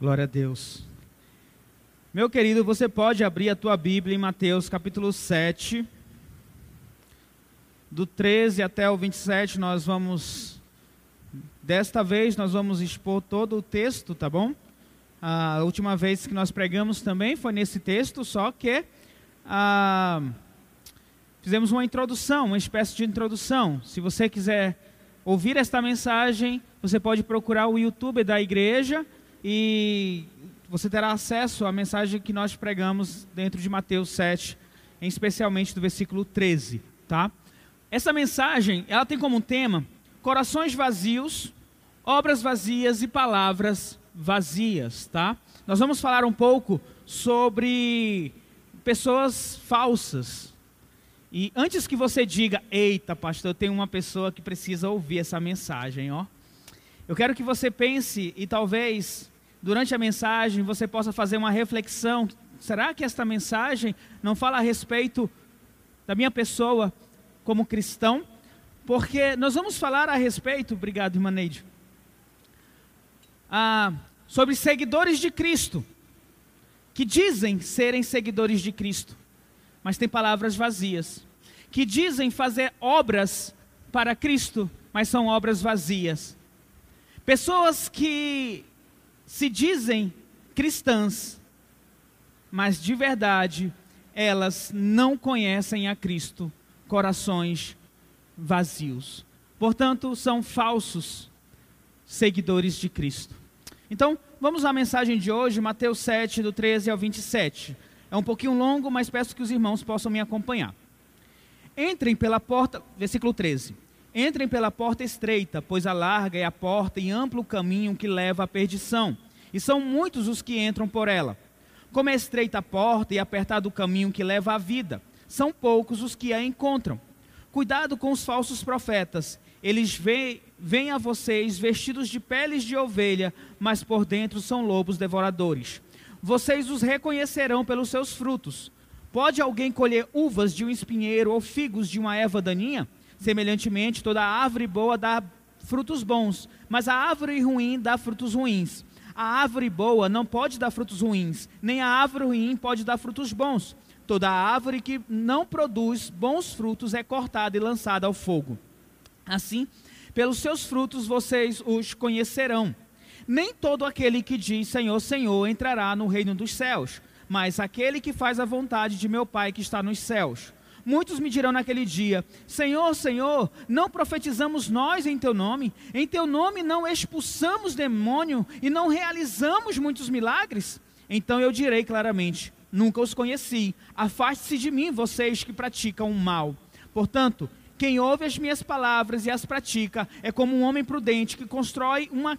Glória a Deus. Meu querido, você pode abrir a tua Bíblia em Mateus capítulo 7. Do 13 até o 27, nós vamos. Desta vez, nós vamos expor todo o texto, tá bom? A última vez que nós pregamos também foi nesse texto, só que ah, fizemos uma introdução, uma espécie de introdução. Se você quiser ouvir esta mensagem, você pode procurar o YouTube da igreja e você terá acesso à mensagem que nós pregamos dentro de Mateus 7, especialmente do versículo 13, tá? Essa mensagem, ela tem como tema corações vazios, obras vazias e palavras vazias, tá? Nós vamos falar um pouco sobre pessoas falsas. E antes que você diga, eita, pastor, eu tenho uma pessoa que precisa ouvir essa mensagem, ó. Eu quero que você pense e talvez durante a mensagem você possa fazer uma reflexão. Será que esta mensagem não fala a respeito da minha pessoa como cristão? Porque nós vamos falar a respeito, obrigado, irmã Neide, ah, sobre seguidores de Cristo, que dizem serem seguidores de Cristo, mas têm palavras vazias, que dizem fazer obras para Cristo, mas são obras vazias. Pessoas que se dizem cristãs, mas de verdade elas não conhecem a Cristo, corações vazios. Portanto, são falsos seguidores de Cristo. Então, vamos à mensagem de hoje, Mateus 7, do 13 ao 27. É um pouquinho longo, mas peço que os irmãos possam me acompanhar. Entrem pela porta, versículo 13. Entrem pela porta estreita, pois a larga é a porta e amplo o caminho que leva à perdição, e são muitos os que entram por ela. Como é estreita a porta e apertado o caminho que leva à vida, são poucos os que a encontram. Cuidado com os falsos profetas, eles vêm, a vocês vestidos de peles de ovelha, mas por dentro são lobos devoradores. Vocês os reconhecerão pelos seus frutos. Pode alguém colher uvas de um espinheiro ou figos de uma erva daninha? Semelhantemente, toda árvore boa dá frutos bons, mas a árvore ruim dá frutos ruins. A árvore boa não pode dar frutos ruins, nem a árvore ruim pode dar frutos bons. Toda árvore que não produz bons frutos é cortada e lançada ao fogo. Assim, pelos seus frutos vocês os conhecerão. Nem todo aquele que diz Senhor, Senhor entrará no reino dos céus, mas aquele que faz a vontade de meu Pai que está nos céus. Muitos me dirão naquele dia: Senhor, Senhor, não profetizamos nós em teu nome? Em teu nome não expulsamos demônio e não realizamos muitos milagres? Então eu direi claramente: Nunca os conheci. Afaste-se de mim, vocês que praticam o mal. Portanto, quem ouve as minhas palavras e as pratica é como um homem prudente que constrói uma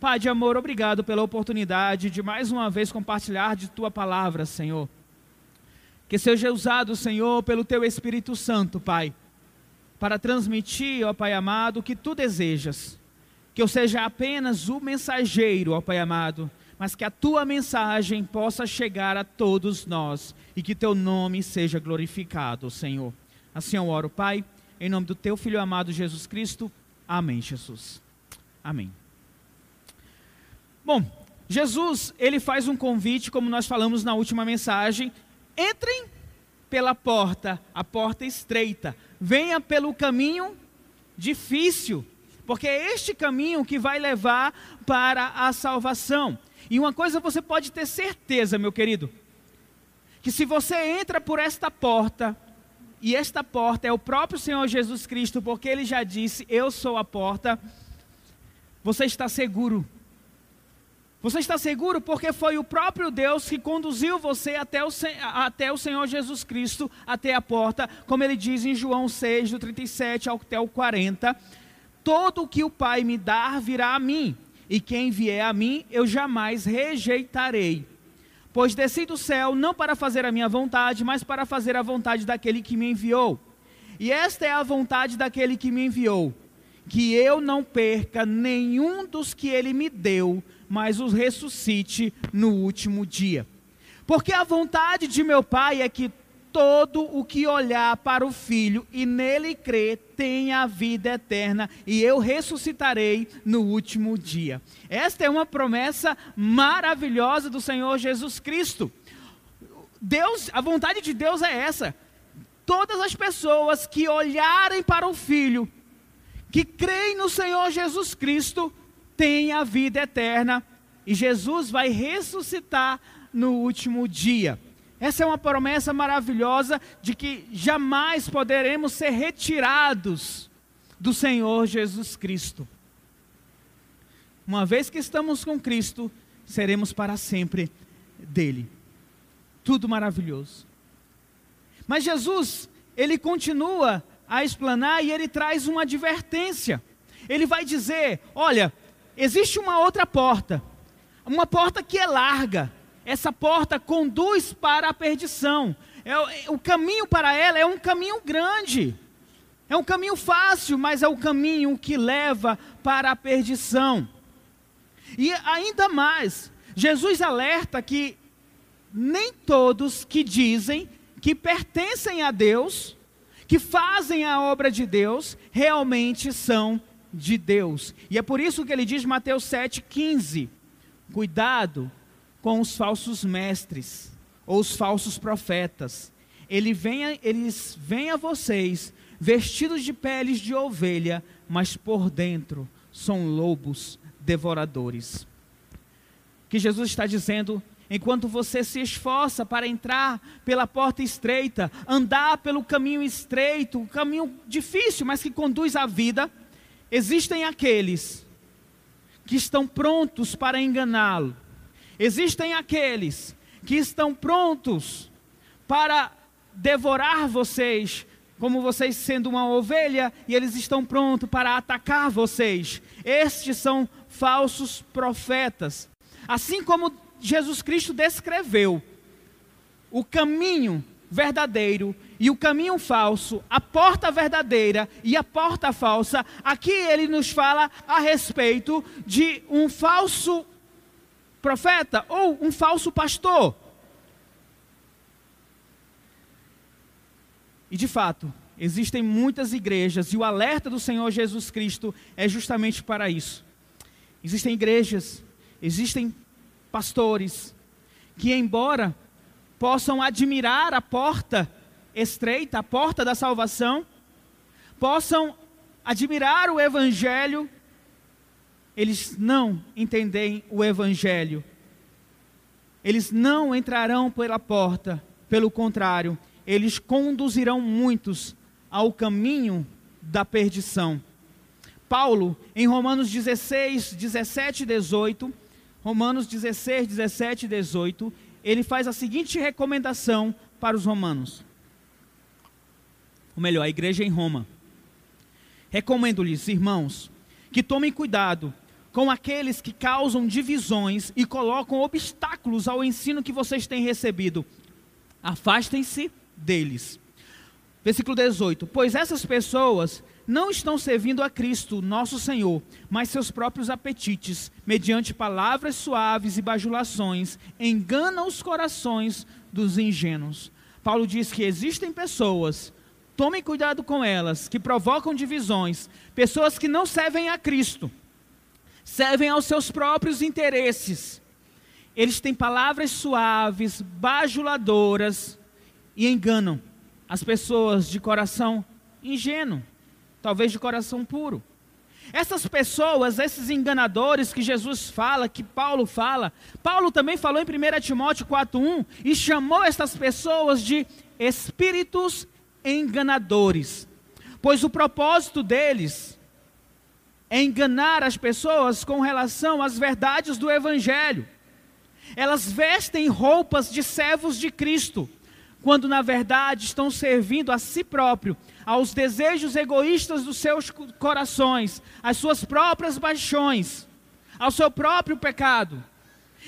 Pai de amor, obrigado pela oportunidade de mais uma vez compartilhar de tua palavra, Senhor. Que seja usado, Senhor, pelo teu Espírito Santo, Pai, para transmitir, ó Pai amado, o que tu desejas. Que eu seja apenas o mensageiro, ó Pai amado, mas que a tua mensagem possa chegar a todos nós e que teu nome seja glorificado, Senhor. Assim eu oro, Pai, em nome do teu filho amado Jesus Cristo. Amém, Jesus. Amém. Bom, Jesus, ele faz um convite, como nós falamos na última mensagem: entrem pela porta, a porta estreita, venha pelo caminho difícil, porque é este caminho que vai levar para a salvação. E uma coisa você pode ter certeza, meu querido, que se você entra por esta porta, e esta porta é o próprio Senhor Jesus Cristo, porque ele já disse: Eu sou a porta, você está seguro você está seguro porque foi o próprio Deus que conduziu você até o, até o Senhor Jesus Cristo, até a porta, como ele diz em João 6, do 37 até o 40. Todo o que o Pai me dar virá a mim, e quem vier a mim eu jamais rejeitarei. Pois desci do céu não para fazer a minha vontade, mas para fazer a vontade daquele que me enviou. E esta é a vontade daquele que me enviou, que eu não perca nenhum dos que ele me deu, mas os ressuscite no último dia. Porque a vontade de meu Pai é que todo o que olhar para o Filho e nele crer tenha a vida eterna, e eu ressuscitarei no último dia. Esta é uma promessa maravilhosa do Senhor Jesus Cristo. Deus, a vontade de Deus é essa. Todas as pessoas que olharem para o Filho, que creem no Senhor Jesus Cristo, têm a vida eterna, e Jesus vai ressuscitar no último dia. Essa é uma promessa maravilhosa de que jamais poderemos ser retirados do Senhor Jesus Cristo. Uma vez que estamos com Cristo, seremos para sempre dele. Tudo maravilhoso. Mas Jesus, ele continua a explanar e ele traz uma advertência. Ele vai dizer: olha, existe uma outra porta, uma porta que é larga, essa porta conduz para a perdição. É, o caminho para ela é um caminho grande. É um caminho fácil, mas é o caminho que leva para a perdição. E ainda mais, Jesus alerta que nem todos que dizem que pertencem a Deus, que fazem a obra de Deus, realmente são de Deus. E é por isso que ele diz Mateus 7,15: Cuidado com os falsos mestres ou os falsos profetas. Ele vem, eles vêm a vocês vestidos de peles de ovelha, mas por dentro são lobos devoradores. Que Jesus está dizendo, enquanto você se esforça para entrar pela porta estreita, andar pelo caminho estreito, caminho difícil, mas que conduz à vida, existem aqueles que estão prontos para enganá-lo Existem aqueles que estão prontos para devorar vocês, como vocês sendo uma ovelha, e eles estão prontos para atacar vocês. Estes são falsos profetas. Assim como Jesus Cristo descreveu o caminho verdadeiro e o caminho falso, a porta verdadeira e a porta falsa, aqui ele nos fala a respeito de um falso profeta ou um falso pastor. E de fato, existem muitas igrejas e o alerta do Senhor Jesus Cristo é justamente para isso. Existem igrejas, existem pastores que, embora possam admirar a porta estreita, a porta da salvação, possam admirar o evangelho eles não entendem o Evangelho. Eles não entrarão pela porta, pelo contrário, eles conduzirão muitos ao caminho da perdição. Paulo, em Romanos 16, 17 e 18, Romanos 16, 17 e 18, ele faz a seguinte recomendação para os romanos. Ou melhor, a igreja em Roma. Recomendo-lhes, irmãos, que tomem cuidado com aqueles que causam divisões e colocam obstáculos ao ensino que vocês têm recebido. Afastem-se deles. Versículo 18: Pois essas pessoas não estão servindo a Cristo, nosso Senhor, mas seus próprios apetites, mediante palavras suaves e bajulações, enganam os corações dos ingênuos. Paulo diz que existem pessoas, tomem cuidado com elas, que provocam divisões, pessoas que não servem a Cristo servem aos seus próprios interesses. Eles têm palavras suaves, bajuladoras e enganam as pessoas de coração ingênuo, talvez de coração puro. Essas pessoas, esses enganadores que Jesus fala, que Paulo fala, Paulo também falou em 1 Timóteo 4:1 e chamou essas pessoas de espíritos enganadores. Pois o propósito deles é enganar as pessoas com relação às verdades do Evangelho. Elas vestem roupas de servos de Cristo, quando na verdade estão servindo a si próprio, aos desejos egoístas dos seus corações, às suas próprias paixões, ao seu próprio pecado.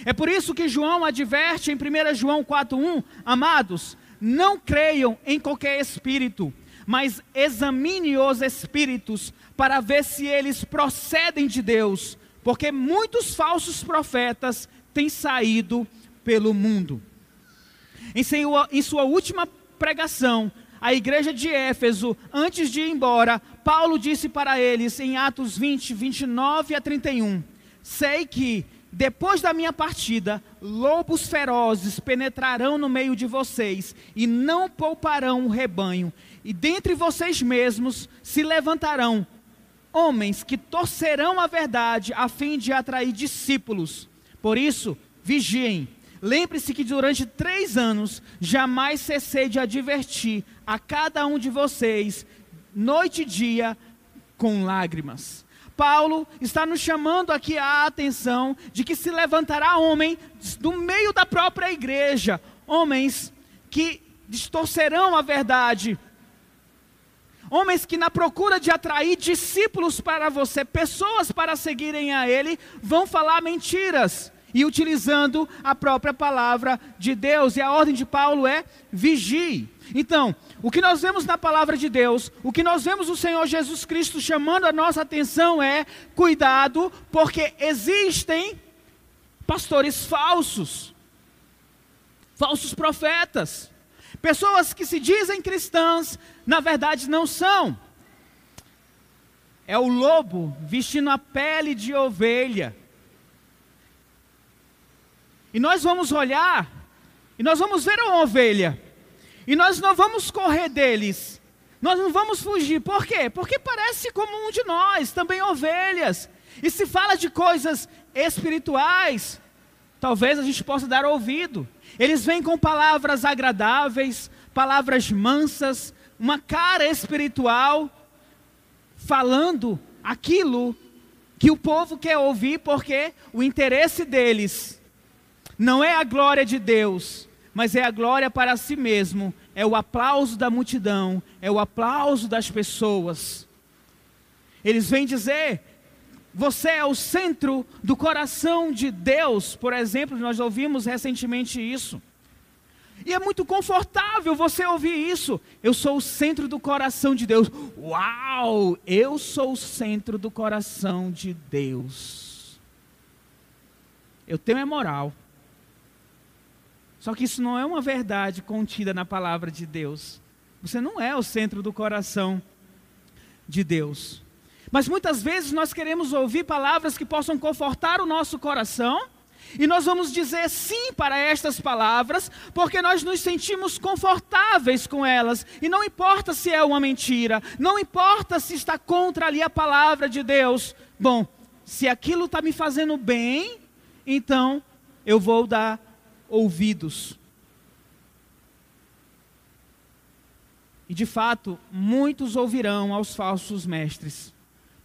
É por isso que João adverte em 1 João 4,1: Amados, não creiam em qualquer espírito, mas examine os espíritos para ver se eles procedem de Deus, porque muitos falsos profetas têm saído pelo mundo. Em sua, última pregação, a igreja de Éfeso, antes de ir embora, Paulo disse para eles em Atos 20, 29 a 31: Sei que, depois da minha partida, lobos ferozes penetrarão no meio de vocês e não pouparão o rebanho, e dentre vocês mesmos se levantarão homens que torcerão a verdade a fim de atrair discípulos. Por isso, vigiem. Lembre-se que durante três anos jamais cessei de advertir a cada um de vocês, noite e dia, com lágrimas. Paulo está nos chamando aqui a atenção de que se levantará homem do meio da própria igreja, homens que distorcerão a verdade, homens que, na procura de atrair discípulos para você, pessoas para seguirem a Ele, vão falar mentiras e utilizando a própria palavra de Deus. E a ordem de Paulo é vigie. Então, o que nós vemos na palavra de Deus, o que nós vemos o Senhor Jesus Cristo chamando a nossa atenção é cuidado, porque existem pastores falsos, falsos profetas, pessoas que se dizem cristãs, na verdade não são. É o lobo vestindo a pele de ovelha. E nós vamos olhar, e nós vamos ver uma ovelha, e nós não vamos correr deles, nós não vamos fugir, por quê? Porque parece como um de nós, também ovelhas, e se fala de coisas espirituais, talvez a gente possa dar ouvido. Eles vêm com palavras agradáveis, palavras mansas, uma cara espiritual, falando aquilo que o povo quer ouvir, porque o interesse deles não é a glória de Deus, mas é a glória para si mesmo, é o aplauso da multidão, é o aplauso das pessoas. Eles vêm dizer: você é o centro do coração de Deus, por exemplo, nós ouvimos recentemente isso. E é muito confortável você ouvir isso. Eu sou o centro do coração de Deus. Uau! Eu sou o centro do coração de Deus. Eu tenho é moral. Só que isso não é uma verdade contida na palavra de Deus. Você não é o centro do coração de Deus. Mas muitas vezes nós queremos ouvir palavras que possam confortar o nosso coração, e nós vamos dizer sim para estas palavras, porque nós nos sentimos confortáveis com elas, e não importa se é uma mentira, não importa se está contra ali a palavra de Deus. Bom, se aquilo está me fazendo bem, então eu vou dar ouvidos. E de fato, muitos ouvirão aos falsos mestres,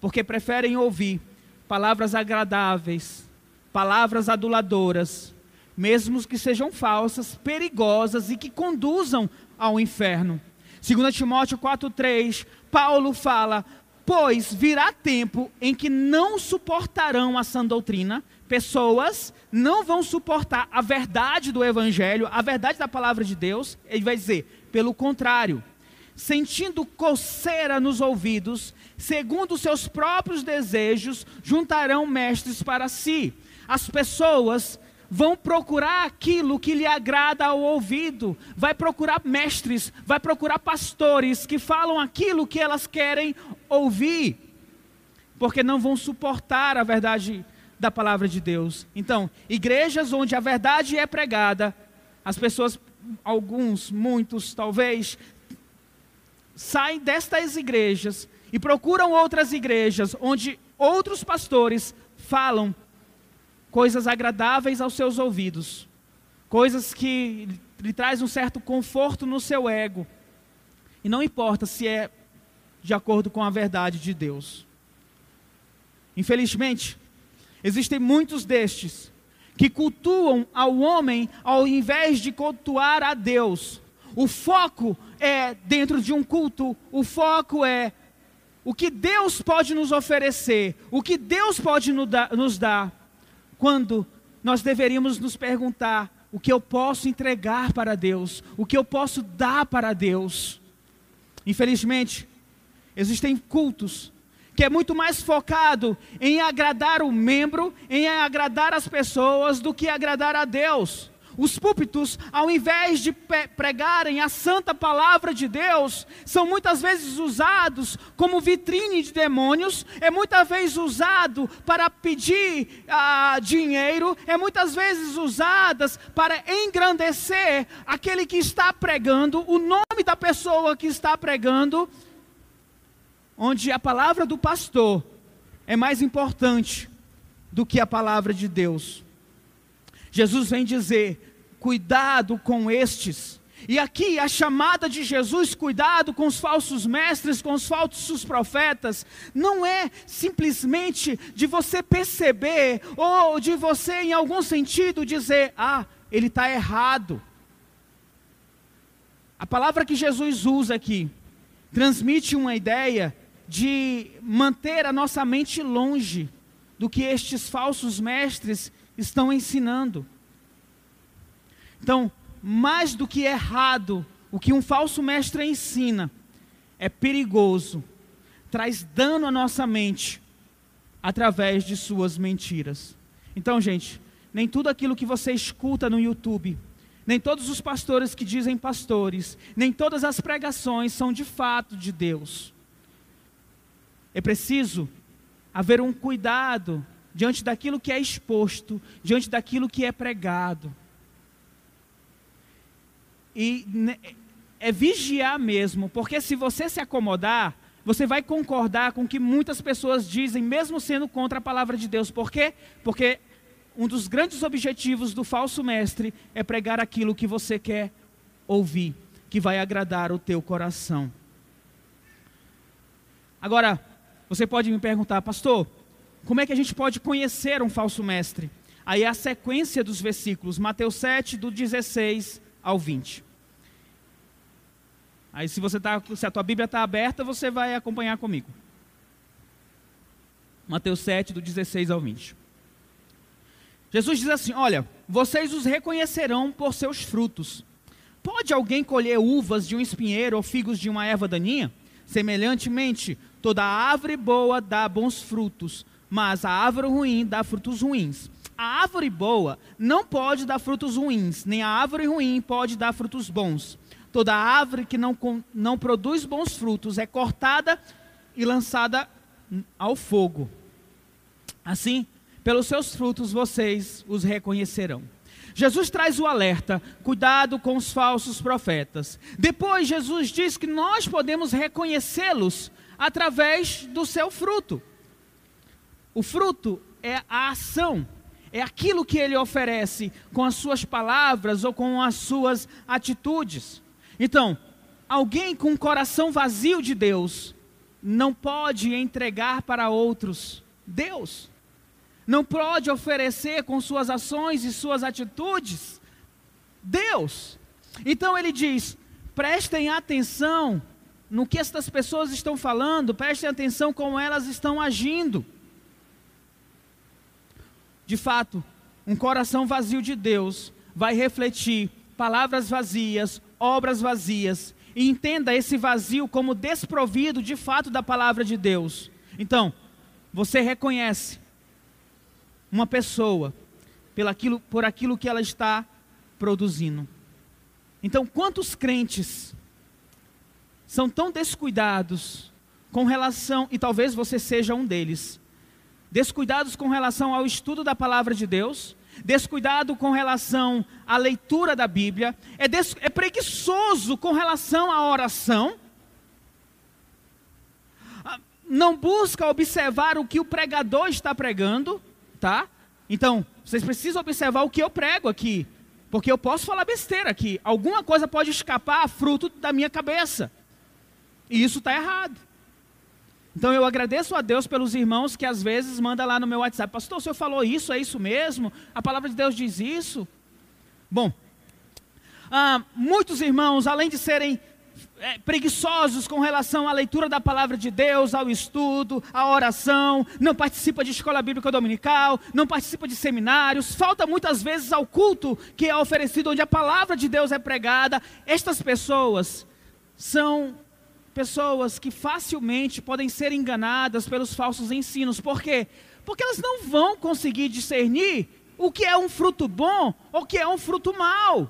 porque preferem ouvir palavras agradáveis, palavras aduladoras, mesmo que sejam falsas, perigosas e que conduzam ao inferno. 2 Timóteo 4,3, Paulo fala: Pois virá tempo em que não suportarão a sã doutrina, pessoas não vão suportar a verdade do Evangelho, a verdade da palavra de Deus, ele vai dizer, pelo contrário, sentindo coceira nos ouvidos, segundo seus próprios desejos, juntarão mestres para si. As pessoas vão procurar aquilo que lhe agrada ao ouvido, vai procurar mestres, vai procurar pastores que falam aquilo que elas querem ouvir, porque não vão suportar a verdade da palavra de Deus. Então, igrejas onde a verdade é pregada, as pessoas, alguns, muitos, talvez, saem destas igrejas e procuram outras igrejas onde outros pastores falam coisas agradáveis aos seus ouvidos, coisas que lhe traz um certo conforto no seu ego. E não importa se é de acordo com a verdade de Deus. Infelizmente, Existem muitos destes que cultuam ao homem ao invés de cultuar a Deus. O foco é dentro de um culto, o foco é o que Deus pode nos oferecer, o que Deus pode nos dar, quando nós deveríamos nos perguntar: o que eu posso entregar para Deus? O que eu posso dar para Deus? Infelizmente, existem cultos que é muito mais focado em agradar o membro, em agradar as pessoas, do que agradar a Deus. Os púlpitos, ao invés de pregarem a santa palavra de Deus, são muitas vezes usados como vitrine de demônios, é muitas vezes usado para pedir ah, dinheiro, é muitas vezes usadas para engrandecer aquele que está pregando, o nome da pessoa que está pregando, onde a palavra do pastor é mais importante do que a palavra de Deus. Jesus vem dizer: cuidado com estes. E aqui a chamada de Jesus, cuidado com os falsos mestres, com os falsos profetas, não é simplesmente de você perceber ou de você, em algum sentido, dizer: ah, ele está errado. A palavra que Jesus usa aqui transmite uma ideia de manter a nossa mente longe do que estes falsos mestres estão ensinando. Então, mais do que errado, o que um falso mestre ensina é perigoso, traz dano à nossa mente através de suas mentiras. Então, gente, nem tudo aquilo que você escuta no YouTube, nem todos os pastores que dizem pastores, nem todas as pregações são de fato de Deus. É preciso haver um cuidado diante daquilo que é exposto, diante daquilo que é pregado. E é vigiar mesmo, porque se você se acomodar, você vai concordar com o que muitas pessoas dizem, mesmo sendo contra a palavra de Deus. Por quê? Porque um dos grandes objetivos do falso mestre é pregar aquilo que você quer ouvir, que vai agradar o teu coração. Agora, você pode me perguntar, pastor, como é que a gente pode conhecer um falso mestre? Aí é a sequência dos versículos, Mateus 7, do 16 ao 20. Aí se você tá, se a tua Bíblia está aberta, você vai acompanhar comigo. Mateus 7, do 16 ao 20. Jesus diz assim: Olha, vocês os reconhecerão por seus frutos. Pode alguém colher uvas de um espinheiro ou figos de uma erva daninha? Semelhantemente, toda árvore boa dá bons frutos, mas a árvore ruim dá frutos ruins. A árvore boa não pode dar frutos ruins, nem a árvore ruim pode dar frutos bons. Toda árvore que não, não produz bons frutos é cortada e lançada ao fogo. Assim, pelos seus frutos vocês os reconhecerão. Jesus traz o alerta: cuidado com os falsos profetas. Depois, Jesus diz que nós podemos reconhecê-los através do seu fruto. O fruto é a ação, é aquilo que ele oferece com as suas palavras ou com as suas atitudes. Então, alguém com um coração vazio de Deus não pode entregar para outros Deus não pode oferecer com suas ações e suas atitudes Deus. Então ele diz: prestem atenção no que estas pessoas estão falando, prestem atenção como elas estão agindo. De fato, um coração vazio de Deus vai refletir palavras vazias, obras vazias, e entenda esse vazio como desprovido de fato da palavra de Deus. Então, você reconhece uma pessoa pelo aquilo, por aquilo que ela está produzindo. Então, quantos crentes são tão descuidados com relação, e talvez você seja um deles, descuidados com relação ao estudo da palavra de Deus, descuidado com relação à leitura da Bíblia, é, des, é preguiçoso com relação à oração, ah, não busca observar o que o pregador está pregando, tá? Então, vocês precisam observar o que eu prego aqui, porque eu posso falar besteira aqui. Alguma coisa pode escapar fruto da minha cabeça. E isso está errado. Então eu agradeço a Deus pelos irmãos que às vezes manda lá no meu WhatsApp, pastor, o senhor falou isso, é isso mesmo? A palavra de Deus diz isso? Bom, ah, muitos irmãos, além de serem é, preguiçosos com relação à leitura da palavra de Deus, ao estudo, à oração, não participa de escola bíblica dominical, não participa de seminários, falta muitas vezes ao culto que é oferecido onde a palavra de Deus é pregada. Estas pessoas são pessoas que facilmente podem ser enganadas pelos falsos ensinos. Por quê? Porque elas não vão conseguir discernir o que é um fruto bom ou o que é um fruto mau.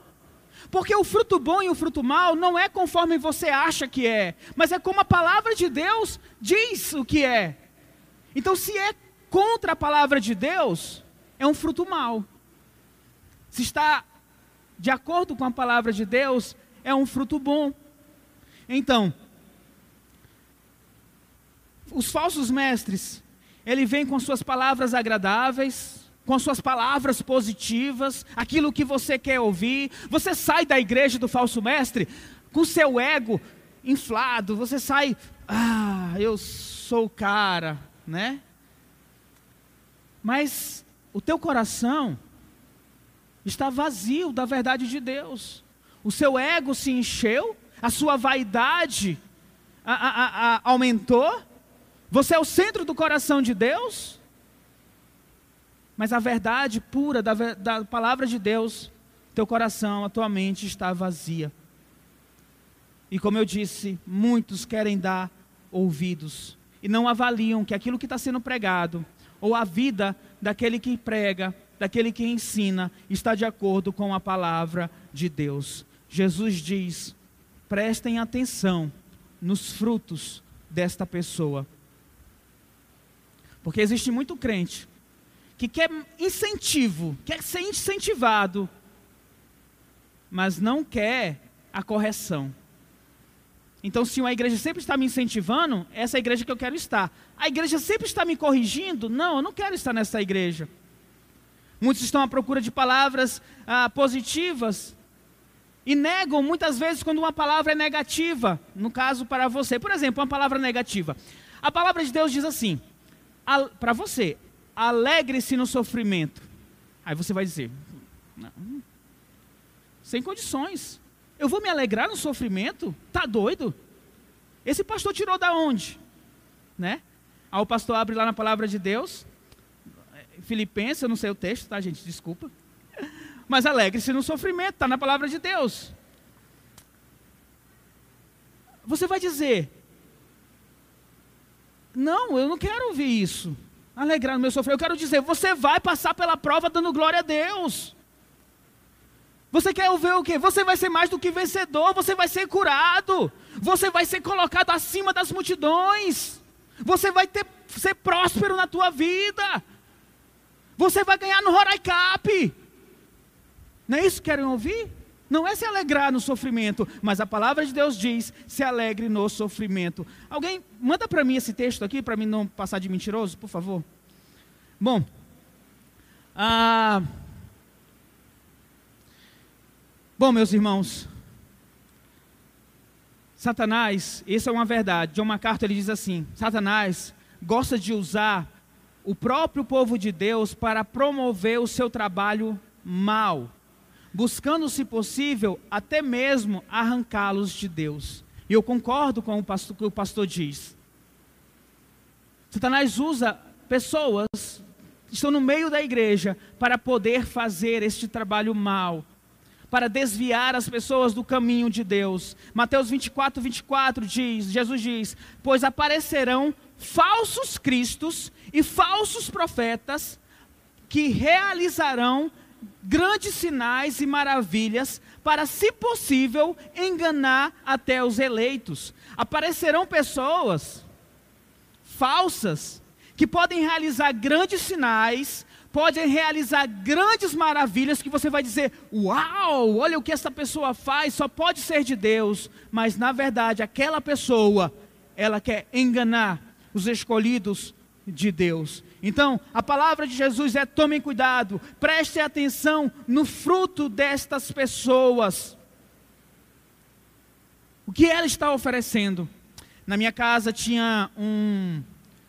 Porque o fruto bom e o fruto mau não é conforme você acha que é, mas é como a palavra de Deus diz o que é. Então, se é contra a palavra de Deus, é um fruto mau. Se está de acordo com a palavra de Deus, é um fruto bom. Então, os falsos mestres, ele vem com suas palavras agradáveis, com suas palavras positivas, aquilo que você quer ouvir. Você sai da igreja do falso mestre com seu ego inflado, você sai, ah, eu sou o cara, né? Mas o teu coração está vazio da verdade de Deus. O seu ego se encheu, a sua vaidade a, a, a, aumentou. Você é o centro do coração de Deus. Mas a verdade pura da, da palavra de Deus, teu coração, a tua mente está vazia. E como eu disse, muitos querem dar ouvidos e não avaliam que aquilo que está sendo pregado, ou a vida daquele que prega, daquele que ensina, está de acordo com a palavra de Deus. Jesus diz: prestem atenção nos frutos desta pessoa. Porque existe muito crente que quer incentivo, quer ser incentivado, mas não quer a correção. Então, se uma igreja sempre está me incentivando, essa é a igreja que eu quero estar. A igreja sempre está me corrigindo? Não, eu não quero estar nessa igreja. Muitos estão à procura de palavras ah, positivas e negam muitas vezes quando uma palavra é negativa. No caso, para você. Por exemplo, uma palavra negativa. A palavra de Deus diz assim: para você, alegre-se no sofrimento. Aí você vai dizer, não, sem condições. Eu vou me alegrar no sofrimento? Tá doido? Esse pastor tirou da onde? Né? Aí o pastor abre lá na palavra de Deus, Filipenses, eu não sei o texto, tá, gente? Desculpa. Mas alegre-se no sofrimento, está na palavra de Deus. Você vai dizer: Não, eu não quero ouvir isso alegrar no meu sofrimento. Eu quero dizer, você vai passar pela prova dando glória a Deus. Você quer ver o quê? Você vai ser mais do que vencedor, você vai ser curado, você vai ser colocado acima das multidões, você vai ter, ser próspero na tua vida, você vai ganhar no Roraicap. Não é isso que querem ouvir? Não é se alegrar no sofrimento, mas a palavra de Deus diz: se alegre no sofrimento. Alguém manda para mim esse texto aqui, para mim não passar de mentiroso, por favor. Bom, ah, bom, meus irmãos, Satanás, isso é uma verdade. John MacArthur ele diz assim: Satanás gosta de usar o próprio povo de Deus para promover o seu trabalho mal buscando, se possível, até mesmo arrancá-los de Deus. E eu concordo com o pastor, que o pastor diz. Satanás usa pessoas que estão no meio da igreja para poder fazer este trabalho mal, para desviar as pessoas do caminho de Deus. Mateus 24, 24 diz, Jesus diz, pois aparecerão falsos cristos e falsos profetas que realizarão grandes sinais e maravilhas para, se possível, enganar até os eleitos. Aparecerão pessoas falsas que podem realizar grandes sinais, podem realizar grandes maravilhas que você vai dizer: "Uau, olha o que essa pessoa faz, só pode ser de Deus", mas na verdade aquela pessoa ela quer enganar os escolhidos de Deus. Então, a palavra de Jesus é: tomem cuidado, prestem atenção no fruto destas pessoas. O que ela está oferecendo? Na minha casa tinha um.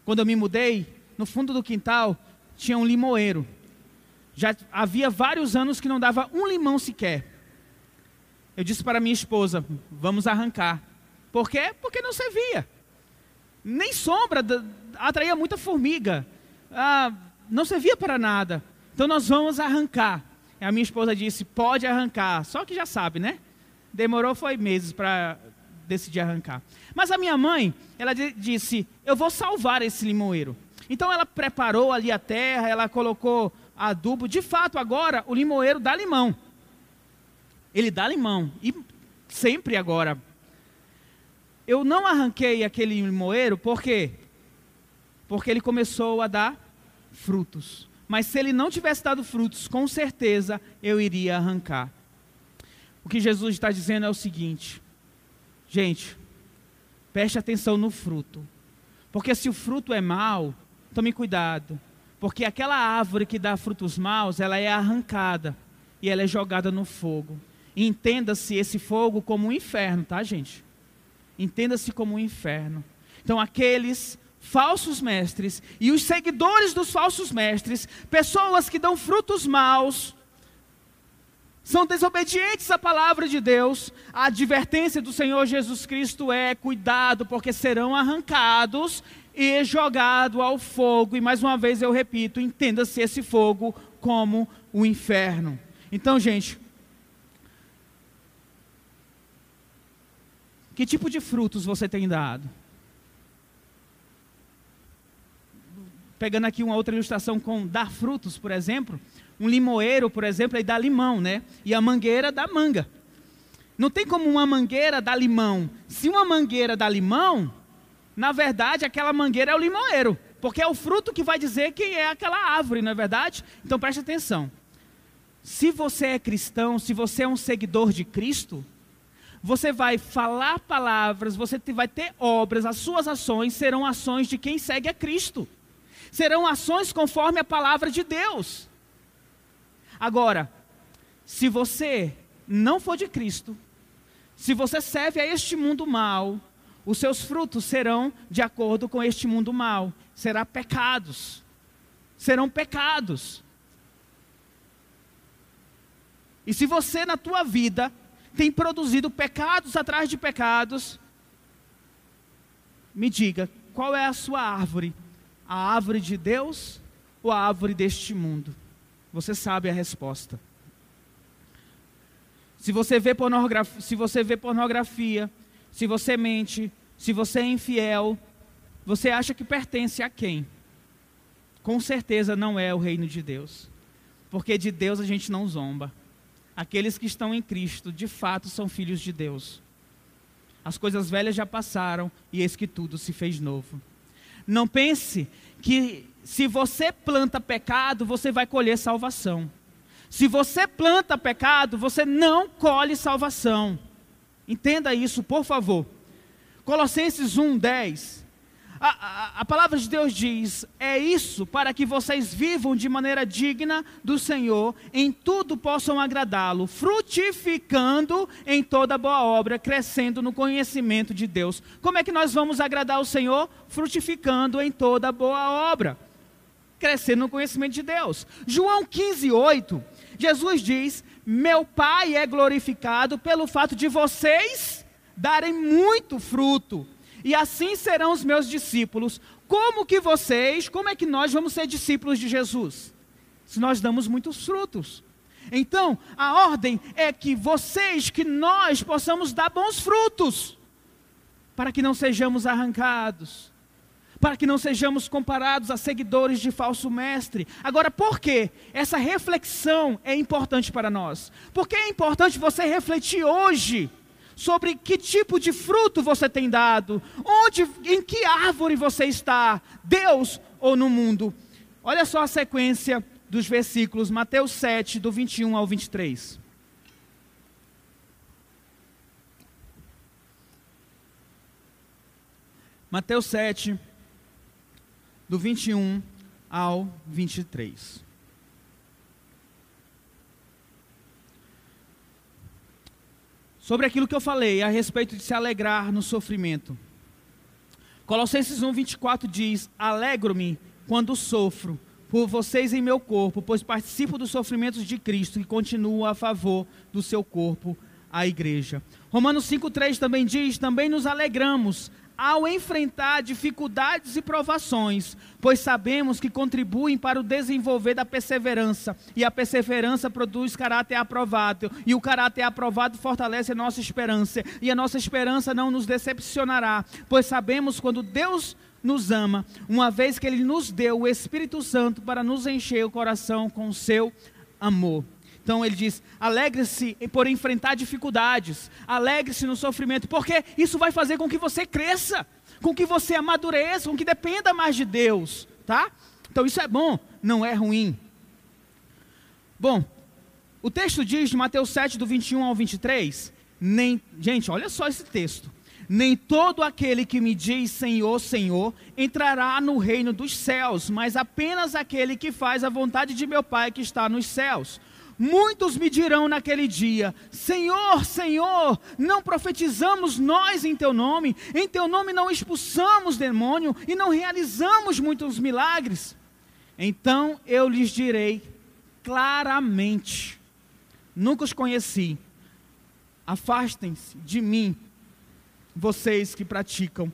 Quando eu me mudei, no fundo do quintal, tinha um limoeiro. Já havia vários anos que não dava um limão sequer. eu disse para minha esposa: vamos arrancar. Por quê? Porque não servia. Nem sombra atraía muita formiga. Ah, não servia para nada. Então nós vamos arrancar. E a minha esposa disse: pode arrancar. Só que já sabe, né? Demorou foi meses para decidir arrancar. Mas a minha mãe, ela disse: eu vou salvar esse limoeiro. Então ela preparou ali a terra, ela colocou adubo. De fato, agora o limoeiro dá limão. Ele dá limão. E sempre agora. Eu não arranquei aquele limoeiro, por quê? Porque ele começou a dar frutos. Mas se ele não tivesse dado frutos, com certeza eu iria arrancar. O que Jesus está dizendo é o seguinte: gente, preste atenção no fruto. Porque se o fruto é mau, tome cuidado. Porque aquela árvore que dá frutos maus, ela é arrancada e ela é jogada no fogo. Entenda-se esse fogo como um inferno, tá, gente? Entenda-se como um inferno. Então, aqueles falsos mestres e os seguidores dos falsos mestres, pessoas que dão frutos maus, são desobedientes à palavra de Deus. A advertência do Senhor Jesus Cristo é: cuidado, porque serão arrancados e jogados ao fogo. E mais uma vez eu repito: entenda-se esse fogo como o inferno. Então, gente, que tipo de frutos você tem dado? Pegando aqui uma outra ilustração com dar frutos, por exemplo, um limoeiro, por exemplo, ele dá limão, né? E a mangueira dá manga. Não tem como uma mangueira dar limão. Se uma mangueira dá limão, na verdade aquela mangueira é o limoeiro, porque é o fruto que vai dizer quem é aquela árvore, não é verdade? Então preste atenção. Se você é cristão, se você é um seguidor de Cristo, você vai falar palavras, você vai ter obras, as suas ações serão ações de quem segue a Cristo serão ações conforme a palavra de Deus. Agora, se você não for de Cristo, se você serve a este mundo mal, os seus frutos serão de acordo com este mundo mal, será pecados. Serão pecados. E se você na tua vida tem produzido pecados atrás de pecados, me diga, qual é a sua árvore a árvore de Deus ou a árvore deste mundo? Você sabe a resposta. Se você vê pornografia, se você vê pornografia, se você mente, se você é infiel, você acha que pertence a quem? Com certeza não é o reino de Deus. Porque de Deus a gente não zomba. Aqueles que estão em Cristo, de fato, são filhos de Deus. As coisas velhas já passaram e eis que tudo se fez novo. Não pense que se você planta pecado, você vai colher salvação. Se você planta pecado, você não colhe salvação. Entenda isso, por favor. Colossenses 1, 10 a, a, a, palavra de Deus diz: é isso para que vocês vivam de maneira digna do Senhor, em tudo possam agradá-lo, frutificando em toda boa obra, crescendo no conhecimento de Deus. Como é que nós vamos agradar o Senhor? Frutificando em toda boa obra, crescendo no conhecimento de Deus. João 15, 8, Jesus diz: Meu Pai é glorificado pelo fato de vocês darem muito fruto e assim serão os meus discípulos. Como que vocês, como é que nós vamos ser discípulos de Jesus? Se nós damos muitos frutos. Então, a ordem é que vocês, que nós possamos dar bons frutos, para que não sejamos arrancados, para que não sejamos comparados a seguidores de falso mestre. Agora, por que essa reflexão é importante para nós? Porque é importante você refletir hoje sobre que tipo de fruto você tem dado, onde, em que árvore você está, Deus ou no mundo. Olha só a sequência dos versículos, Mateus 7, do 21 ao 23. Mateus 7, do 21 ao 23. Sobre aquilo que eu falei a respeito de se alegrar no sofrimento. Colossenses 1, 24 diz: Alegro-me quando sofro por vocês em meu corpo, pois participo dos sofrimentos de Cristo e continuo a favor do seu corpo, a igreja. Romanos 5,3 também diz: também nos alegramos ao enfrentar dificuldades e provações, pois sabemos que contribuem para o desenvolver da perseverança, e a perseverança produz caráter aprovado, e o caráter aprovado fortalece a nossa esperança, e a nossa esperança não nos decepcionará, pois sabemos quando Deus nos ama, uma vez que Ele nos deu o Espírito Santo para nos encher o coração com o seu amor. Então ele diz: alegre-se por enfrentar dificuldades, alegre-se no sofrimento, porque isso vai fazer com que você cresça, com que você amadureça, com que dependa mais de Deus, tá? Então isso é bom, não é ruim. Bom, o texto diz de Mateus 7, do 21 ao 23, nem, gente, olha só esse texto. Nem todo aquele que me diz Senhor, Senhor, entrará no reino dos céus, mas apenas aquele que faz a vontade de meu Pai que está nos céus. Muitos me dirão naquele dia: Senhor, Senhor, não profetizamos nós em teu nome, em teu nome não expulsamos demônio e não realizamos muitos milagres. Então eu lhes direi claramente: Nunca os conheci. Afastem-se de mim, vocês que praticam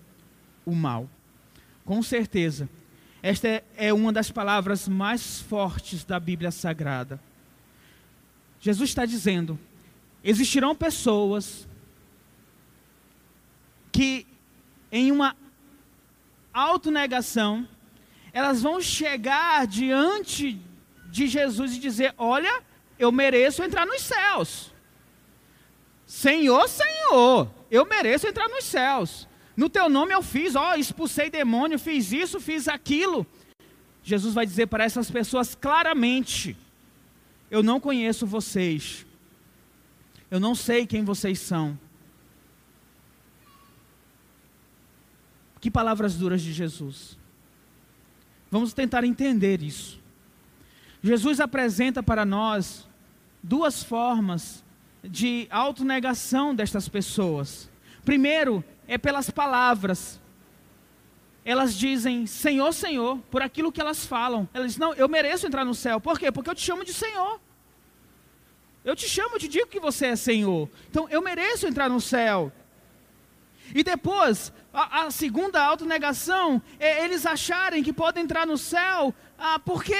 o mal. Com certeza, esta é uma das palavras mais fortes da Bíblia Sagrada Jesus está dizendo: existirão pessoas que, em uma autonegação, elas vão chegar diante de Jesus e dizer: Olha, eu mereço entrar nos céus. Senhor, Senhor, eu mereço entrar nos céus. No teu nome eu fiz, ó, expulsei demônio, fiz isso, fiz aquilo. Jesus vai dizer para essas pessoas claramente: eu não conheço vocês. Eu não sei quem vocês são. Que palavras duras de Jesus. Vamos tentar entender isso. Jesus apresenta para nós duas formas de autonegação destas pessoas. Primeiro, é pelas palavras. Elas dizem Senhor, Senhor, por aquilo que elas falam. Elas dizem, não, eu mereço entrar no céu. Por quê? Porque eu te chamo de Senhor. Eu te chamo, eu te digo que você é Senhor. Então eu mereço entrar no céu. E depois, a, a segunda autonegação é eles acharem que podem entrar no céu ah, porque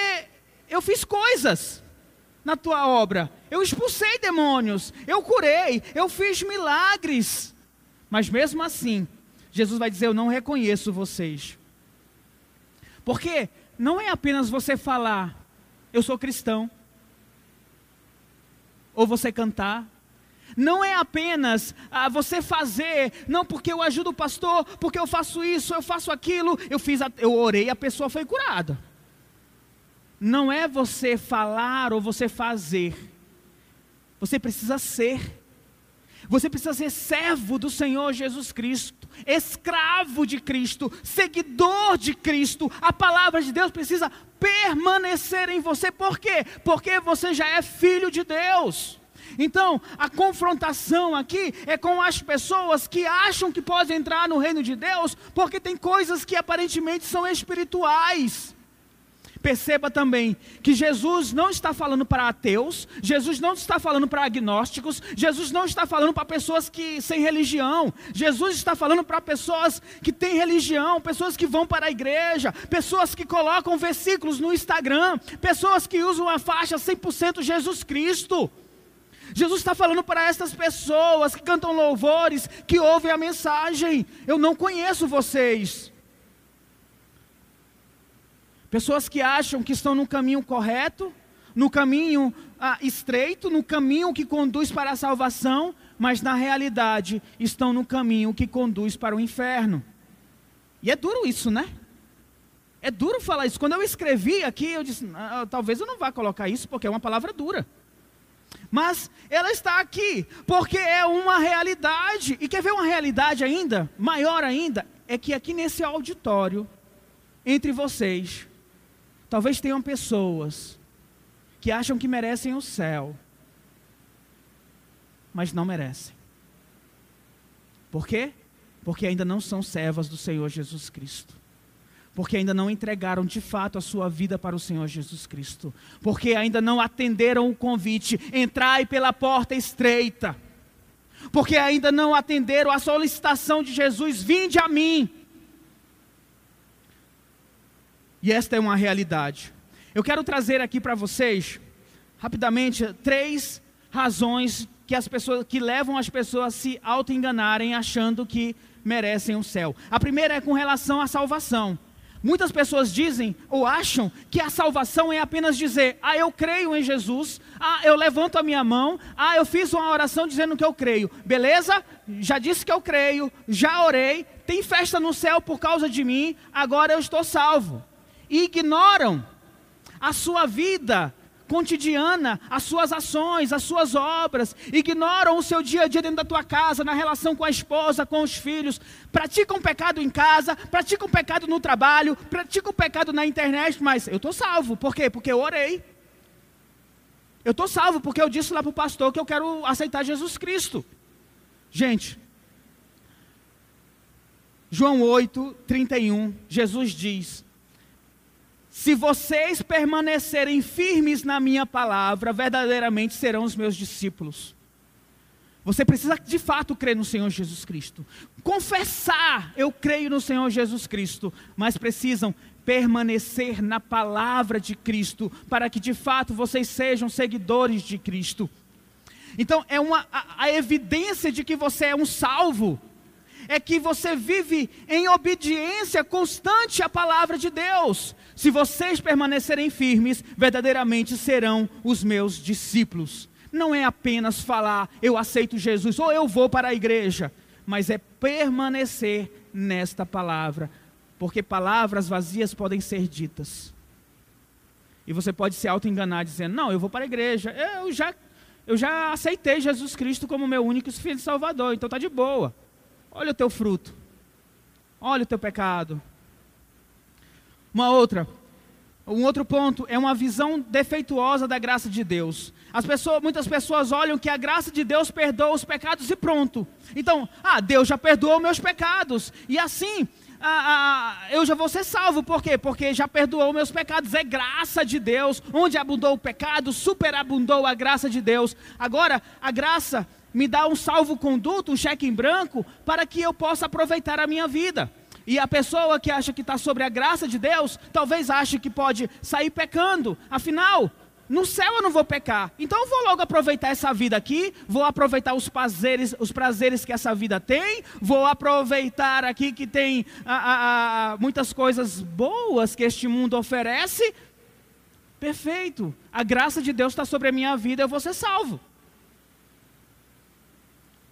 eu fiz coisas na tua obra. Eu expulsei demônios, eu curei, eu fiz milagres. Mas mesmo assim, Jesus vai dizer: Eu não reconheço vocês. Porque não é apenas você falar, eu sou cristão ou você cantar. Não é apenas ah, você fazer, não porque eu ajudo o pastor, porque eu faço isso, eu faço aquilo, eu fiz, a, eu orei, a pessoa foi curada. Não é você falar ou você fazer. Você precisa ser. Você precisa ser servo do Senhor Jesus Cristo, escravo de Cristo, seguidor de Cristo. A palavra de Deus precisa permanecer em você. Por quê? Porque você já é filho de Deus. Então, a confrontação aqui é com as pessoas que acham que podem entrar no reino de Deus, porque tem coisas que aparentemente são espirituais. Perceba também que Jesus não está falando para ateus, Jesus não está falando para agnósticos, Jesus não está falando para pessoas que sem religião, Jesus está falando para pessoas que têm religião, pessoas que vão para a igreja, pessoas que colocam versículos no Instagram, pessoas que usam a faixa 100% Jesus Cristo. Jesus está falando para essas pessoas que cantam louvores, que ouvem a mensagem. Eu não conheço vocês. Pessoas que acham que estão no caminho correto, no caminho ah, estreito, no caminho que conduz para a salvação, mas na realidade estão no caminho que conduz para o inferno. E é duro isso, né? É duro falar isso. Quando eu escrevi aqui, eu disse, ah, talvez eu não vá colocar isso, porque é uma palavra dura. Mas ela está aqui, porque é uma realidade. E quer ver uma realidade ainda? Maior ainda? É que aqui nesse auditório, entre vocês, Talvez tenham pessoas que acham que merecem o céu, mas não merecem. Por quê? Porque ainda não são servas do Senhor Jesus Cristo. Porque ainda não entregaram de fato a sua vida para o Senhor Jesus Cristo. Porque ainda não atenderam o convite: entrai pela porta estreita. porque ainda não atenderam a solicitação de Jesus: vinde a mim. E esta é uma realidade. Eu quero trazer aqui para vocês, rapidamente, três razões que as pessoas que levam as pessoas a se auto-enganarem achando que merecem o céu. A primeira é com relação à salvação. Muitas pessoas dizem ou acham que a salvação é apenas dizer: "Ah, eu creio em Jesus. Ah, eu levanto a minha mão. Ah, eu fiz uma oração dizendo que eu creio. Beleza? Já disse que eu creio, já orei, tem festa no céu por causa de mim, agora eu estou salvo." E ignoram a sua vida cotidiana, as suas ações, as suas obras, ignoram o seu dia a dia dentro da tua casa, na relação com a esposa, com os filhos, praticam pecado em casa, praticam pecado no trabalho, praticam pecado na internet, mas eu estou salvo, por quê? Porque eu orei. Eu estou salvo porque eu disse lá para o pastor que eu quero aceitar Jesus Cristo. Gente, João 8, 31, Jesus diz: se vocês permanecerem firmes na minha palavra, verdadeiramente serão os meus discípulos. Você precisa de fato crer no Senhor Jesus Cristo. Confessar, eu creio no Senhor Jesus Cristo, mas precisam permanecer na palavra de Cristo, para que de fato vocês sejam seguidores de Cristo. Então, é uma, a, a evidência de que você é um salvo é que você vive em obediência constante à palavra de Deus. Se vocês permanecerem firmes, verdadeiramente serão os meus discípulos. Não é apenas falar, eu aceito Jesus, ou eu vou para a igreja, mas é permanecer nesta palavra, porque palavras vazias podem ser ditas. E você pode se auto-enganar dizendo: Não, eu vou para a igreja, eu já, eu já aceitei Jesus Cristo como meu único de Salvador, então está de boa. Olha o teu fruto. Olha o teu pecado. Uma outra, um outro ponto é uma visão defeituosa da graça de Deus. As pessoas, muitas pessoas olham que a graça de Deus perdoa os pecados e pronto. Então, ah, Deus já perdoou meus pecados. E assim, ah, ah, eu já vou ser salvo. Por quê? Porque já perdoou meus pecados. É graça de Deus. Onde abundou o pecado, superabundou a graça de Deus. Agora, a graça me dá um salvo-conduto, um cheque em branco, para que eu possa aproveitar a minha vida. E a pessoa que acha que está sobre a graça de Deus, talvez ache que pode sair pecando. Afinal, no céu eu não vou pecar. Então eu vou logo aproveitar essa vida aqui, vou aproveitar os prazeres, os prazeres que essa vida tem, vou aproveitar aqui que tem a, a, a, muitas coisas boas que este mundo oferece. Perfeito. A graça de Deus está sobre a minha vida, eu vou ser salvo.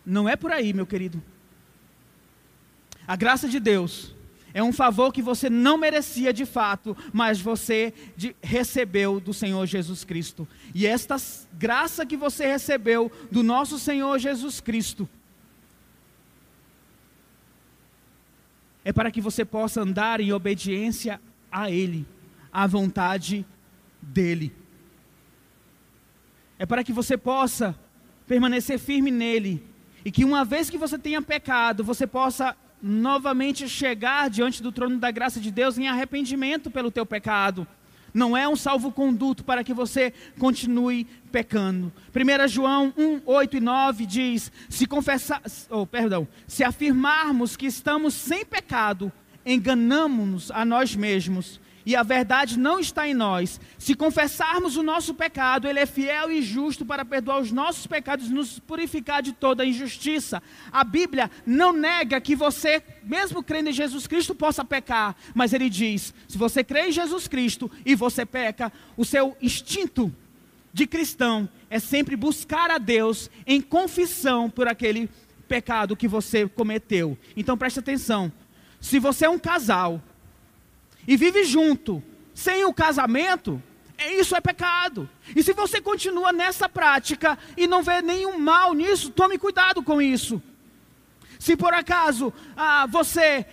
Não é por aí, meu querido. A graça de Deus é um favor que você não merecia de fato, mas você de, recebeu do Senhor Jesus Cristo. E esta graça que você recebeu do nosso Senhor Jesus Cristo é para que você possa andar em obediência a Ele, à vontade dEle. É para que você possa permanecer firme nele e que uma vez que você tenha pecado, você possa novamente chegar diante do trono da graça de Deus em arrependimento pelo teu pecado. Não é um salvo-conduto para que você continue pecando. 1 João 1, 8 e 9 diz: se confessar, oh, perdão, se afirmarmos que estamos sem pecado, enganamos-nos a nós mesmos e a verdade não está em nós. Se confessarmos o nosso pecado, Ele é fiel e justo para perdoar os nossos pecados e nos purificar de toda injustiça. A Bíblia não nega que você, mesmo crendo em Jesus Cristo, possa pecar, mas Ele diz: se você crê em Jesus Cristo e você peca, o seu instinto de cristão é sempre buscar a Deus em confissão por aquele pecado que você cometeu. Então preste atenção. Se você é um casal e vive junto, sem o casamento, é, isso é pecado. E se você continua nessa prática e não vê nenhum mal nisso, tome cuidado com isso. Se por acaso ah, você,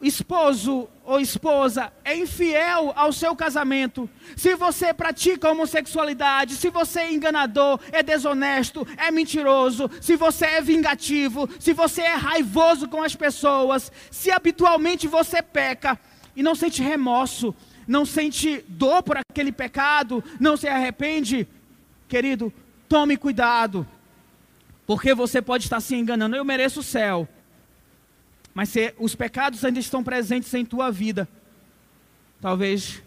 esposo ou esposa, é infiel ao seu casamento, se você pratica homossexualidade, se você é enganador, é desonesto, é mentiroso, se você é vingativo, se você é raivoso com as pessoas, se habitualmente você peca, e não sente remorso, não sente dor por aquele pecado, não se arrepende, querido, tome cuidado. Porque você pode estar se enganando, eu mereço o céu. Mas se os pecados ainda estão presentes em tua vida, talvez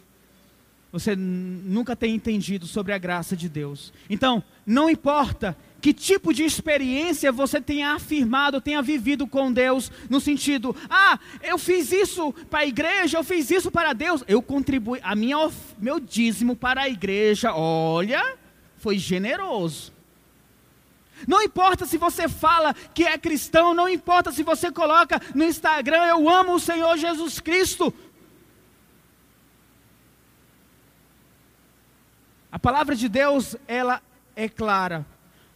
você nunca tenha entendido sobre a graça de Deus. Então, não importa que tipo de experiência você tenha afirmado, tenha vivido com Deus, no sentido, ah, eu fiz isso para a igreja, eu fiz isso para Deus, eu contribuí, a minha, meu dízimo para a igreja, olha, foi generoso. Não importa se você fala que é cristão, não importa se você coloca no Instagram, eu amo o Senhor Jesus Cristo, A palavra de Deus, ela é clara.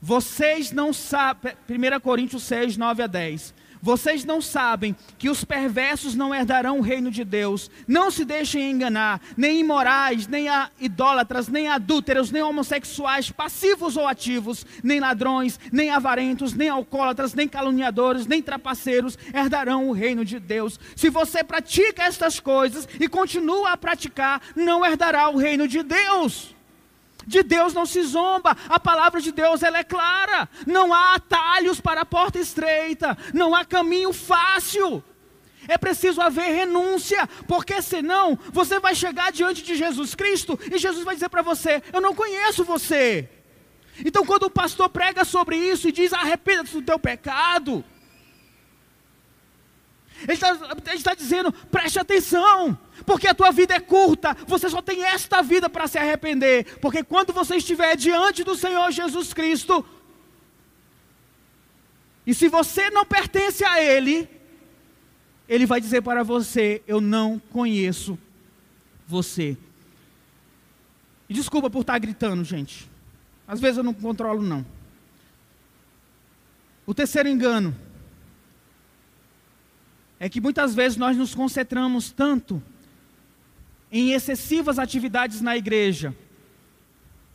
Vocês não sabem, 1 Coríntios 6, 9 a 10. Vocês não sabem que os perversos não herdarão o reino de Deus. Não se deixem enganar, nem imorais, nem idólatras, nem adúlteros, nem homossexuais, passivos ou ativos, nem ladrões, nem avarentos, nem alcoólatras, nem caluniadores, nem trapaceiros herdarão o reino de Deus. Se você pratica estas coisas e continua a praticar, não herdará o reino de Deus. De Deus não se zomba. A palavra de Deus ela é clara. Não há atalhos para a porta estreita. Não há caminho fácil. É preciso haver renúncia, porque senão você vai chegar diante de Jesus Cristo e Jesus vai dizer para você: Eu não conheço você. Então, quando o pastor prega sobre isso e diz: Arrependa-se do teu pecado, ele está, ele está dizendo: preste atenção, porque a tua vida é curta, você só tem esta vida para se arrepender, porque quando você estiver diante do Senhor Jesus Cristo, e se você não pertence a Ele, Ele vai dizer para você: Eu não conheço você. E desculpa por estar gritando, gente. Às vezes eu não controlo, não. O terceiro engano é que muitas vezes nós nos concentramos tanto em excessivas atividades na igreja.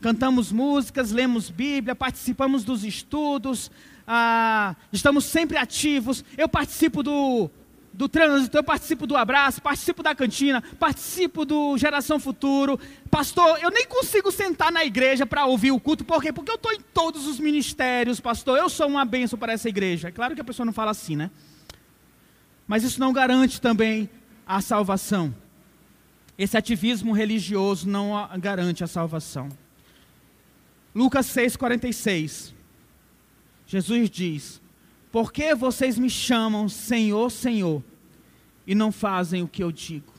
Cantamos músicas, lemos Bíblia, participamos dos estudos, ah, estamos sempre ativos. Eu participo do, do trânsito, eu participo do abraço, participo da cantina, participo do Geração Futuro. Pastor, eu nem consigo sentar na igreja para ouvir o culto, por quê? Porque eu estou em todos os ministérios, pastor. Eu sou uma bênção para essa igreja. É claro que a pessoa não fala assim, né? Mas isso não garante também a salvação. Esse ativismo religioso não garante a salvação. Lucas 6,46. Jesus diz: Por que vocês me chamam Senhor, Senhor, e não fazem o que eu digo?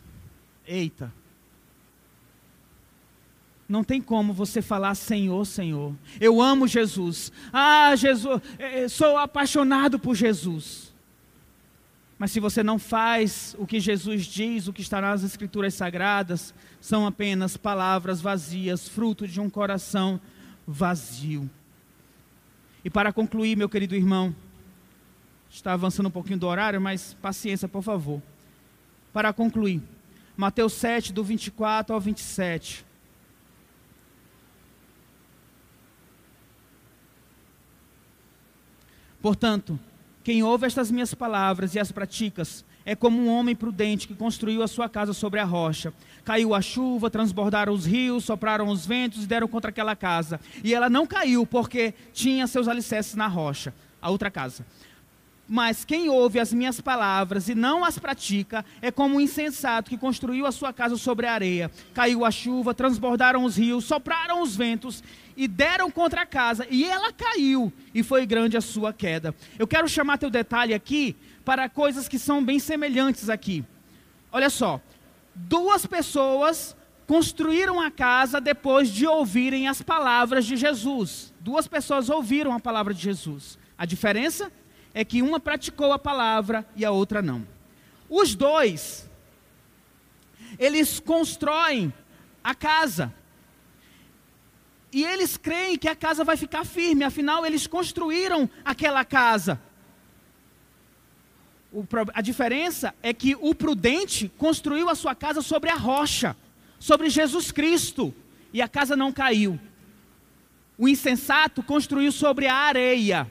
Eita. Não tem como você falar Senhor, Senhor. Eu amo Jesus. Ah, Jesus, eh, sou apaixonado por Jesus. Mas se você não faz o que Jesus diz, o que está nas Escrituras Sagradas, são apenas palavras vazias, fruto de um coração vazio. E para concluir, meu querido irmão, está avançando um pouquinho do horário, mas paciência, por favor. Para concluir, Mateus 7, do 24 ao 27. Portanto, quem ouve estas minhas palavras e as praticas é como um homem prudente que construiu a sua casa sobre a rocha. Caiu a chuva, transbordaram os rios, sopraram os ventos e deram contra aquela casa. E ela não caiu porque tinha seus alicerces na rocha, a outra casa. Mas quem ouve as minhas palavras e não as pratica é como um insensato que construiu a sua casa sobre a areia. Caiu a chuva, transbordaram os rios, sopraram os ventos e deram contra a casa, e ela caiu, e foi grande a sua queda. Eu quero chamar teu detalhe aqui para coisas que são bem semelhantes aqui. Olha só, duas pessoas construíram a casa depois de ouvirem as palavras de Jesus. Duas pessoas ouviram a palavra de Jesus. A diferença é que uma praticou a palavra e a outra não. Os dois, eles constroem a casa. E eles creem que a casa vai ficar firme, afinal, eles construíram aquela casa. O, a diferença é que o prudente construiu a sua casa sobre a rocha, sobre Jesus Cristo, e a casa não caiu. O insensato construiu sobre a areia,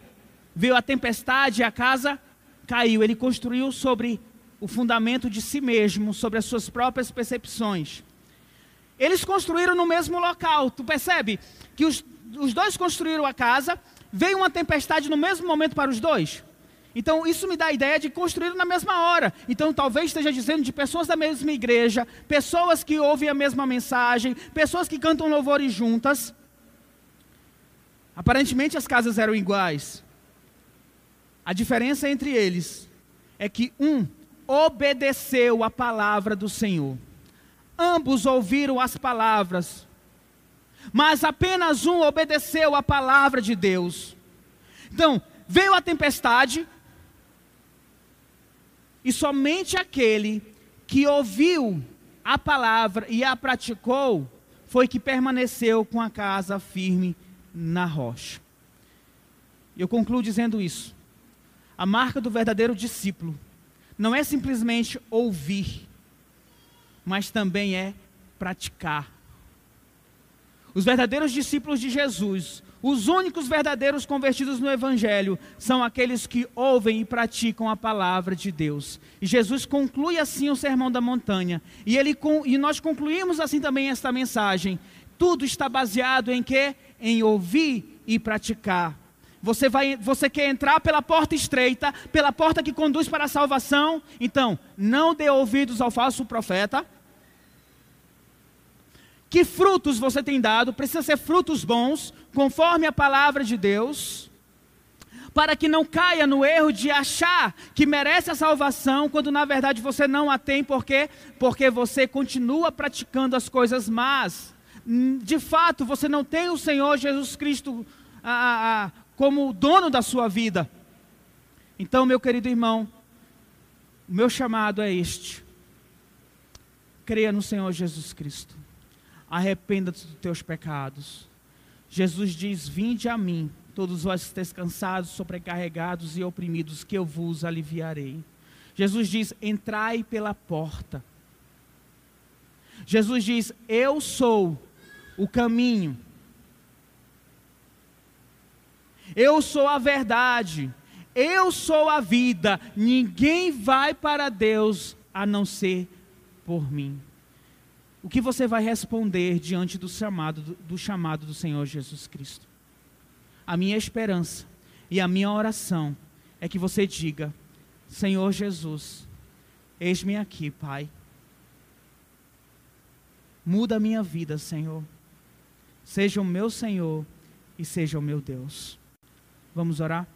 veio a tempestade e a casa caiu. Ele construiu sobre o fundamento de si mesmo, sobre as suas próprias percepções. Eles construíram no mesmo local. Tu percebe que os, os dois construíram a casa veio uma tempestade no mesmo momento para os dois? Então, isso me dá a ideia de construir na mesma hora. Então, talvez esteja dizendo de pessoas da mesma igreja, pessoas que ouvem a mesma mensagem, pessoas que cantam louvores juntas. Aparentemente, as casas eram iguais. A diferença entre eles é que um obedeceu a palavra do Senhor. Ambos ouviram as palavras, mas apenas um obedeceu a palavra de Deus. Então, veio a tempestade, e somente aquele que ouviu a palavra e a praticou foi que permaneceu com a casa firme na rocha. Eu concluo dizendo isso. A marca do verdadeiro discípulo não é simplesmente ouvir, mas também é praticar. Os verdadeiros discípulos de Jesus os únicos verdadeiros convertidos no Evangelho são aqueles que ouvem e praticam a palavra de Deus. E Jesus conclui assim o Sermão da Montanha. E, ele, e nós concluímos assim também esta mensagem. Tudo está baseado em quê? Em ouvir e praticar. Você, vai, você quer entrar pela porta estreita, pela porta que conduz para a salvação? Então, não dê ouvidos ao falso profeta, que frutos você tem dado? Precisa ser frutos bons, conforme a palavra de Deus, para que não caia no erro de achar que merece a salvação, quando na verdade você não a tem, por quê? Porque você continua praticando as coisas más. Hum, de fato, você não tem o Senhor Jesus Cristo a, a, como o dono da sua vida. Então, meu querido irmão, o meu chamado é este: creia no Senhor Jesus Cristo arrependa-te dos teus pecados. Jesus diz: Vinde a mim, todos vós descansados, sobrecarregados e oprimidos, que eu vos aliviarei. Jesus diz: Entrai pela porta. Jesus diz: Eu sou o caminho. Eu sou a verdade. Eu sou a vida. Ninguém vai para Deus a não ser por mim o que você vai responder diante do chamado do, do chamado do Senhor Jesus Cristo? A minha esperança e a minha oração é que você diga: Senhor Jesus, eis-me aqui, Pai. Muda a minha vida, Senhor. Seja o meu Senhor e seja o meu Deus. Vamos orar?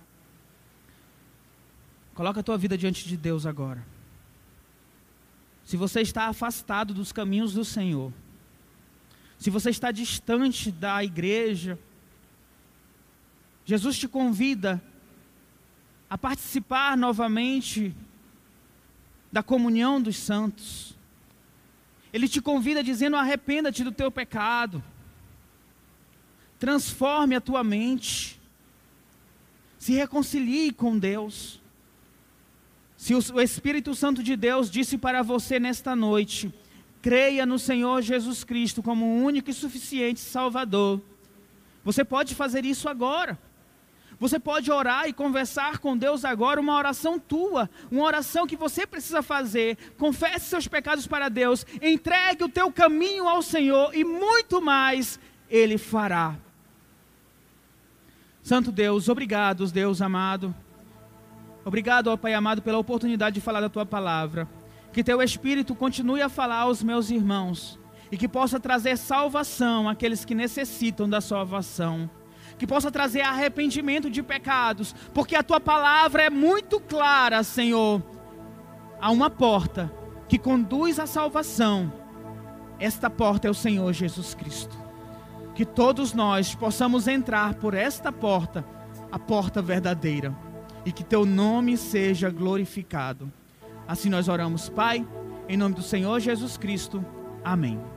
Coloca a tua vida diante de Deus agora se você está afastado dos caminhos do Senhor, se você está distante da igreja, Jesus te convida a participar novamente da comunhão dos santos. Ele te convida dizendo: arrependa-te do teu pecado, transforme a tua mente, se reconcilie com Deus. Se o Espírito Santo de Deus disse para você nesta noite, creia no Senhor Jesus Cristo como o único e suficiente Salvador, você pode fazer isso agora. Você pode orar e conversar com Deus agora, uma oração tua, uma oração que você precisa fazer. Confesse seus pecados para Deus, entregue o teu caminho ao Senhor e muito mais Ele fará. Santo Deus, obrigado, Deus amado. Obrigado, ó Pai amado, pela oportunidade de falar da tua palavra. Que teu Espírito continue a falar aos meus irmãos e que possa trazer salvação àqueles que necessitam da salvação. Que possa trazer arrependimento de pecados, porque a tua palavra é muito clara, Senhor. Há uma porta que conduz à salvação. Esta porta é o Senhor Jesus Cristo. Que todos nós possamos entrar por esta porta, a porta verdadeira e que teu nome seja glorificado. Assim nós oramos, Pai, em nome do Senhor Jesus Cristo. Amém.